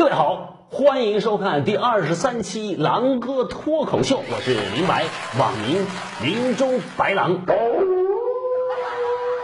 各位好，欢迎收看第二十三期狼哥脱口秀，我是林白，网名林州白狼。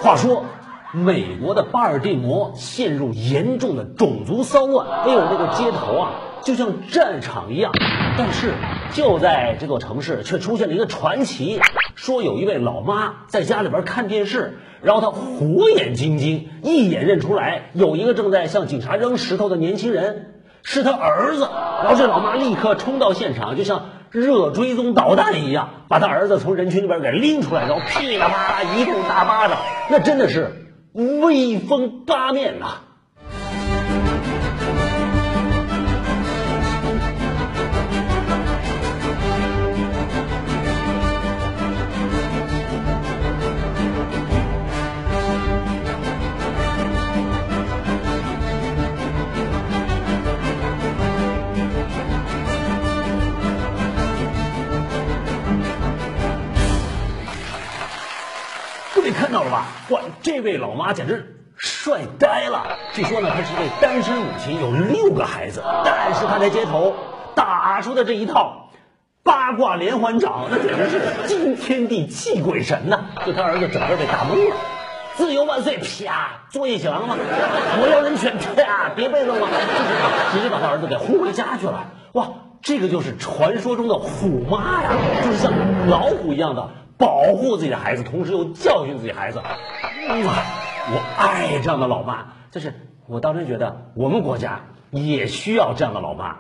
话说，美国的巴尔的摩陷入严重的种族骚乱，哎呦，那个街头啊，就像战场一样。但是就在这座城市，却出现了一个传奇，说有一位老妈在家里边看电视，然后她火眼金睛，一眼认出来有一个正在向警察扔石头的年轻人。是他儿子，然后这老妈立刻冲到现场，就像热追踪导弹一样，把他儿子从人群里边给拎出来，然后噼里啪啦一顿大巴掌，那真的是威风八面呐！这位老妈简直帅呆了！据说呢，她是位单身母亲，有六个孩子，但是她在街头打出的这一套八卦连环掌，那简直是惊天地泣鬼神呐！就他儿子整个被打懵了。自由万岁！啪，作业写完了吗？我要人权！啪，别被动了！就是直接把他儿子给轰回家去了。哇，这个就是传说中的虎妈呀，就是像老虎一样的。保护自己的孩子，同时又教训自己孩子，哇！我爱这样的老妈，就是我当时觉得我们国家也需要这样的老妈，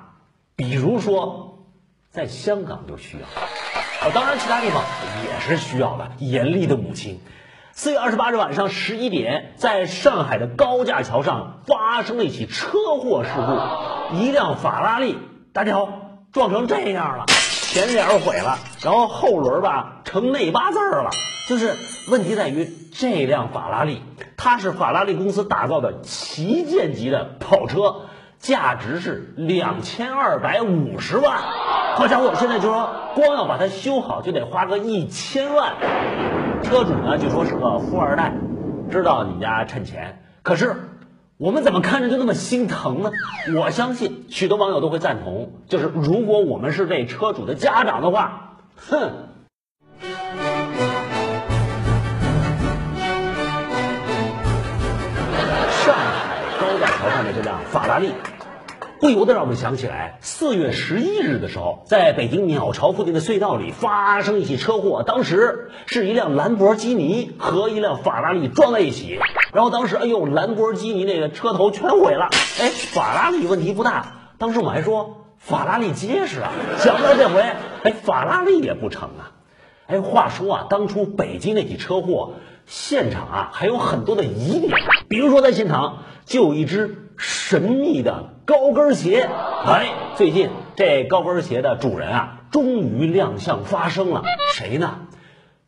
比如说在香港就需要，啊，当然其他地方也是需要的。严厉的母亲，四月二十八日晚上十一点，在上海的高架桥上发生了一起车祸事故，一辆法拉利，大家好，撞成这样了。前脸毁了，然后后轮吧成内八字了。就是问题在于这辆法拉利，它是法拉利公司打造的旗舰级的跑车，价值是两千二百五十万。好家伙，现在就说光要把它修好就得花个一千万。车主呢，据说是个富二代，知道你家趁钱，可是。我们怎么看着就那么心疼呢？我相信许多网友都会赞同，就是如果我们是这车主的家长的话，哼！上海高架桥上的这辆法拉利，不由得让我们想起来，四月十一日的时候，在北京鸟巢附近的隧道里发生一起车祸，当时是一辆兰博基尼和一辆法拉利撞在一起。然后当时，哎呦，兰博基尼那个车头全毁了。哎，法拉利问题不大。当时我们还说法拉利结实啊，想不到这回，哎，法拉利也不成啊。哎，话说啊，当初北京那起车祸现场啊，还有很多的疑点，比如说在现场就有一只神秘的高跟鞋。哎，最近这高跟鞋的主人啊，终于亮相发声了。谁呢？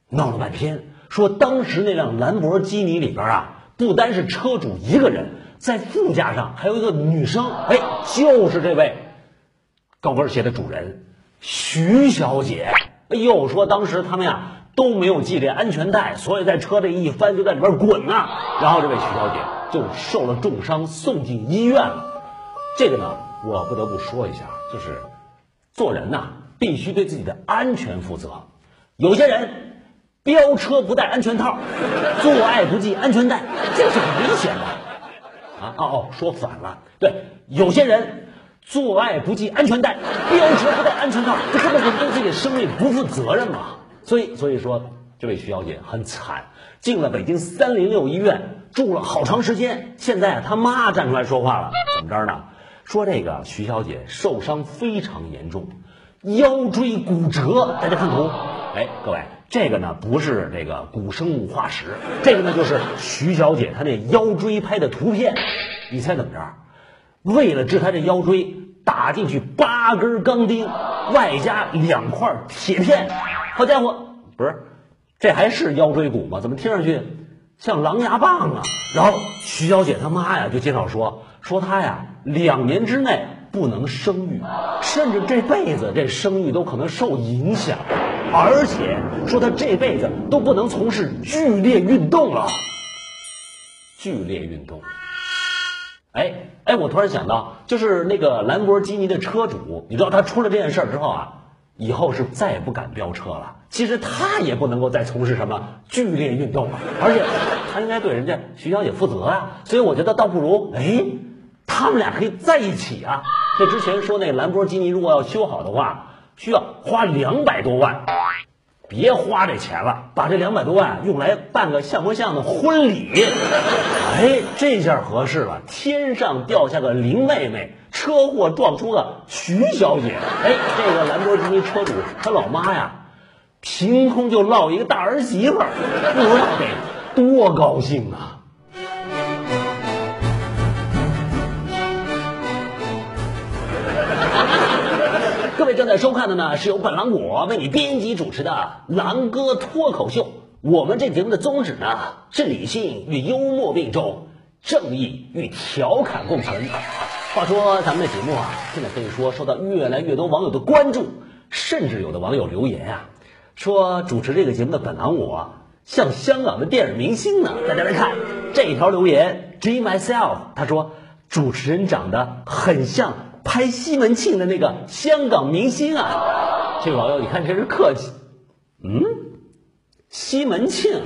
闹了半天，说当时那辆兰博基尼里边啊。不单是车主一个人，在副驾上还有一个女生，哎，就是这位高跟鞋的主人徐小姐。哎呦，说当时他们呀都没有系这安全带，所以在车里一翻就在里边滚呐。然后这位徐小姐就受了重伤，送进医院了。这个呢，我不得不说一下，就是做人呐必须对自己的安全负责。有些人。飙车不戴安全套，做爱不系安全带，这是很危险的啊！哦哦，说反了。对，有些人做爱不系安全带，飙车不戴安全套，这根本就对自己的生命不负责任嘛！所以，所以说这位徐小姐很惨，进了北京三零六医院住了好长时间。现在他妈站出来说话了，怎么着呢？说这个徐小姐受伤非常严重，腰椎骨折。大家看图，哎，各位。这个呢不是这个古生物化石，这个呢就是徐小姐她那腰椎拍的图片。你猜怎么着？为了治她这腰椎，打进去八根钢钉，外加两块铁片。好家伙，不是，这还是腰椎骨吗？怎么听上去像狼牙棒啊？然后徐小姐她妈呀就介绍说，说她呀两年之内不能生育，甚至这辈子这生育都可能受影响。而且说她这辈子都不能从事剧烈运动了。剧烈运动，哎哎，我突然想到，就是那个兰博基尼的车主，你知道他出了这件事儿之后啊，以后是再也不敢飙车了。其实他也不能够再从事什么剧烈运动了，而且他应该对人家徐小姐负责啊。所以我觉得倒不如，哎，他们俩可以在一起啊。这之前说那兰博基尼如果要修好的话，需要花两百多万。别花这钱了，把这两百多万用来办个像模像的婚礼。哎，这下合适了，天上掉下个林妹妹，车祸撞出了徐小姐。哎，这个兰博基尼车主他老妈呀，凭空就落一个大儿媳妇，不知道得多高兴啊！各位正在收看的呢，是由本狼果为你编辑主持的《狼哥脱口秀》。我们这节目的宗旨呢，是理性与幽默并重，正义与调侃共存。话说咱们的节目啊，现在可以说受到越来越多网友的关注，甚至有的网友留言啊，说主持这个节目的本狼我像香港的电影明星呢。大家来看这条留言，G myself，他说主持人长得很像。拍西门庆的那个香港明星啊，这位网友，你看真是客气。嗯，西门庆，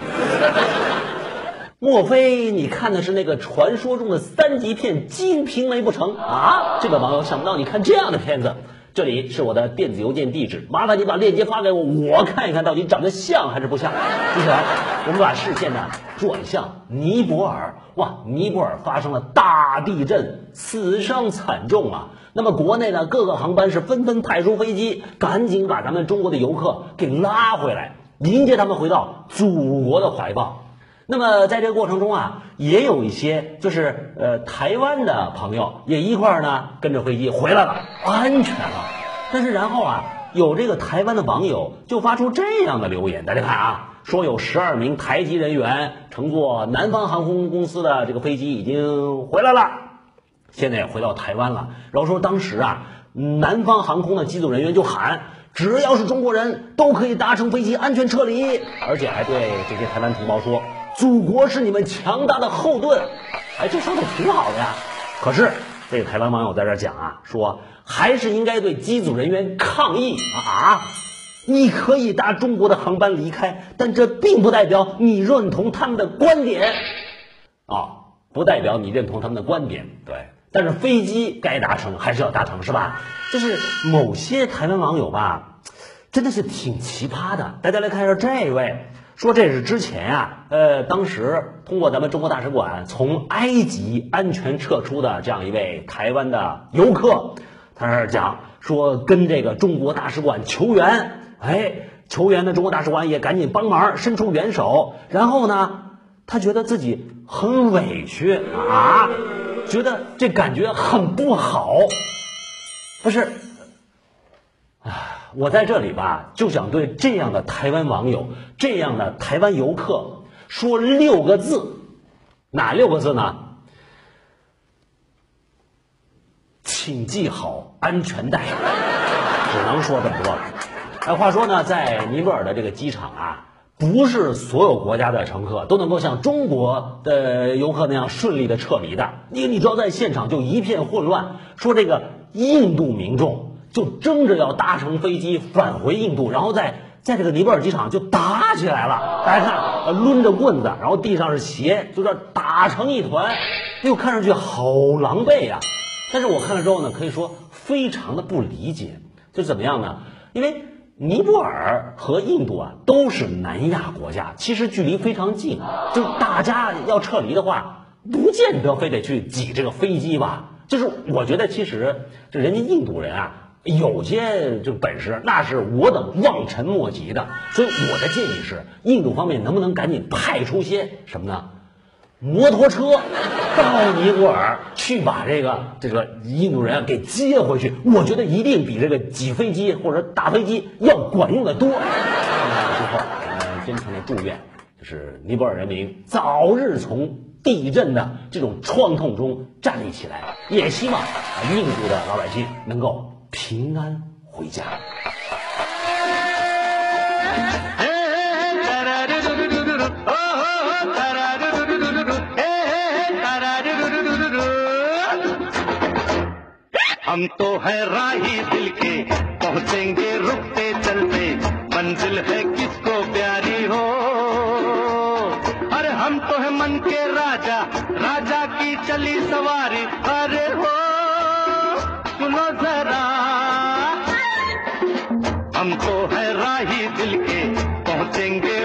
莫非你看的是那个传说中的三级片《金瓶梅》不成啊？这个网友想不到你看这样的片子。这里是我的电子邮件地址，麻烦你把链接发给我，我看一看到底长得像还是不像。接下来，我们把视线呢转向尼泊尔。哇，尼泊尔发生了大地震，死伤惨重啊！那么国内呢各个航班是纷纷派出飞机，赶紧把咱们中国的游客给拉回来，迎接他们回到祖国的怀抱。那么在这个过程中啊，也有一些就是呃台湾的朋友也一块儿呢跟着飞机回来了，安全了。但是然后啊，有这个台湾的网友就发出这样的留言，大家看啊，说有十二名台籍人员乘坐南方航空公司的这个飞机已经回来了，现在也回到台湾了。然后说当时啊，南方航空的机组人员就喊，只要是中国人都可以搭乘飞机安全撤离，而且还对这些台湾同胞说。祖国是你们强大的后盾，哎，这说的挺好的呀。可是这个台湾网友在这讲啊，说还是应该对机组人员抗议啊！你可以搭中国的航班离开，但这并不代表你认同他们的观点啊，不代表你认同他们的观点。对，但是飞机该搭乘还是要搭乘，是吧？就是某些台湾网友吧，真的是挺奇葩的。大家来看一下这位。说这是之前啊，呃，当时通过咱们中国大使馆从埃及安全撤出的这样一位台湾的游客，他是讲说跟这个中国大使馆求援，哎，求援的中国大使馆也赶紧帮忙伸出援手，然后呢，他觉得自己很委屈啊，觉得这感觉很不好，不是。我在这里吧，就想对这样的台湾网友、这样的台湾游客说六个字，哪六个字呢？请系好安全带，只能说这么多了。哎，话说呢，在尼泊尔的这个机场啊，不是所有国家的乘客都能够像中国的游客那样顺利的撤离的。你你知道，在现场就一片混乱，说这个印度民众。就争着要搭乘飞机返回印度，然后在在这个尼泊尔机场就打起来了。大家看，抡着棍子，然后地上是鞋，就这打成一团，哎呦，看上去好狼狈呀！但是我看了之后呢，可以说非常的不理解，就怎么样呢？因为尼泊尔和印度啊都是南亚国家，其实距离非常近，就大家要撤离的话，不见得非得去挤这个飞机吧？就是我觉得，其实这人家印度人啊。有些这个本事，那是我等望尘莫及的。所以我的建议是，印度方面能不能赶紧派出些什么呢？摩托车到尼泊尔去把这个这个印度人给接回去。我觉得一定比这个挤飞机或者打飞机要管用的多。最后，我们真诚的祝愿，就是尼泊尔人民早日从地震的这种创痛中站立起来。也希望印度的老百姓能够。平安回家。 हम तो है राही दिल के पहुंचेंगे रुकते चलते मंजिल है किसको प्यारी हो अरे हम तो है मन के राजा राजा की चली सवारी अरे हो सुनो तो है राही दिल के पहुँचेंगे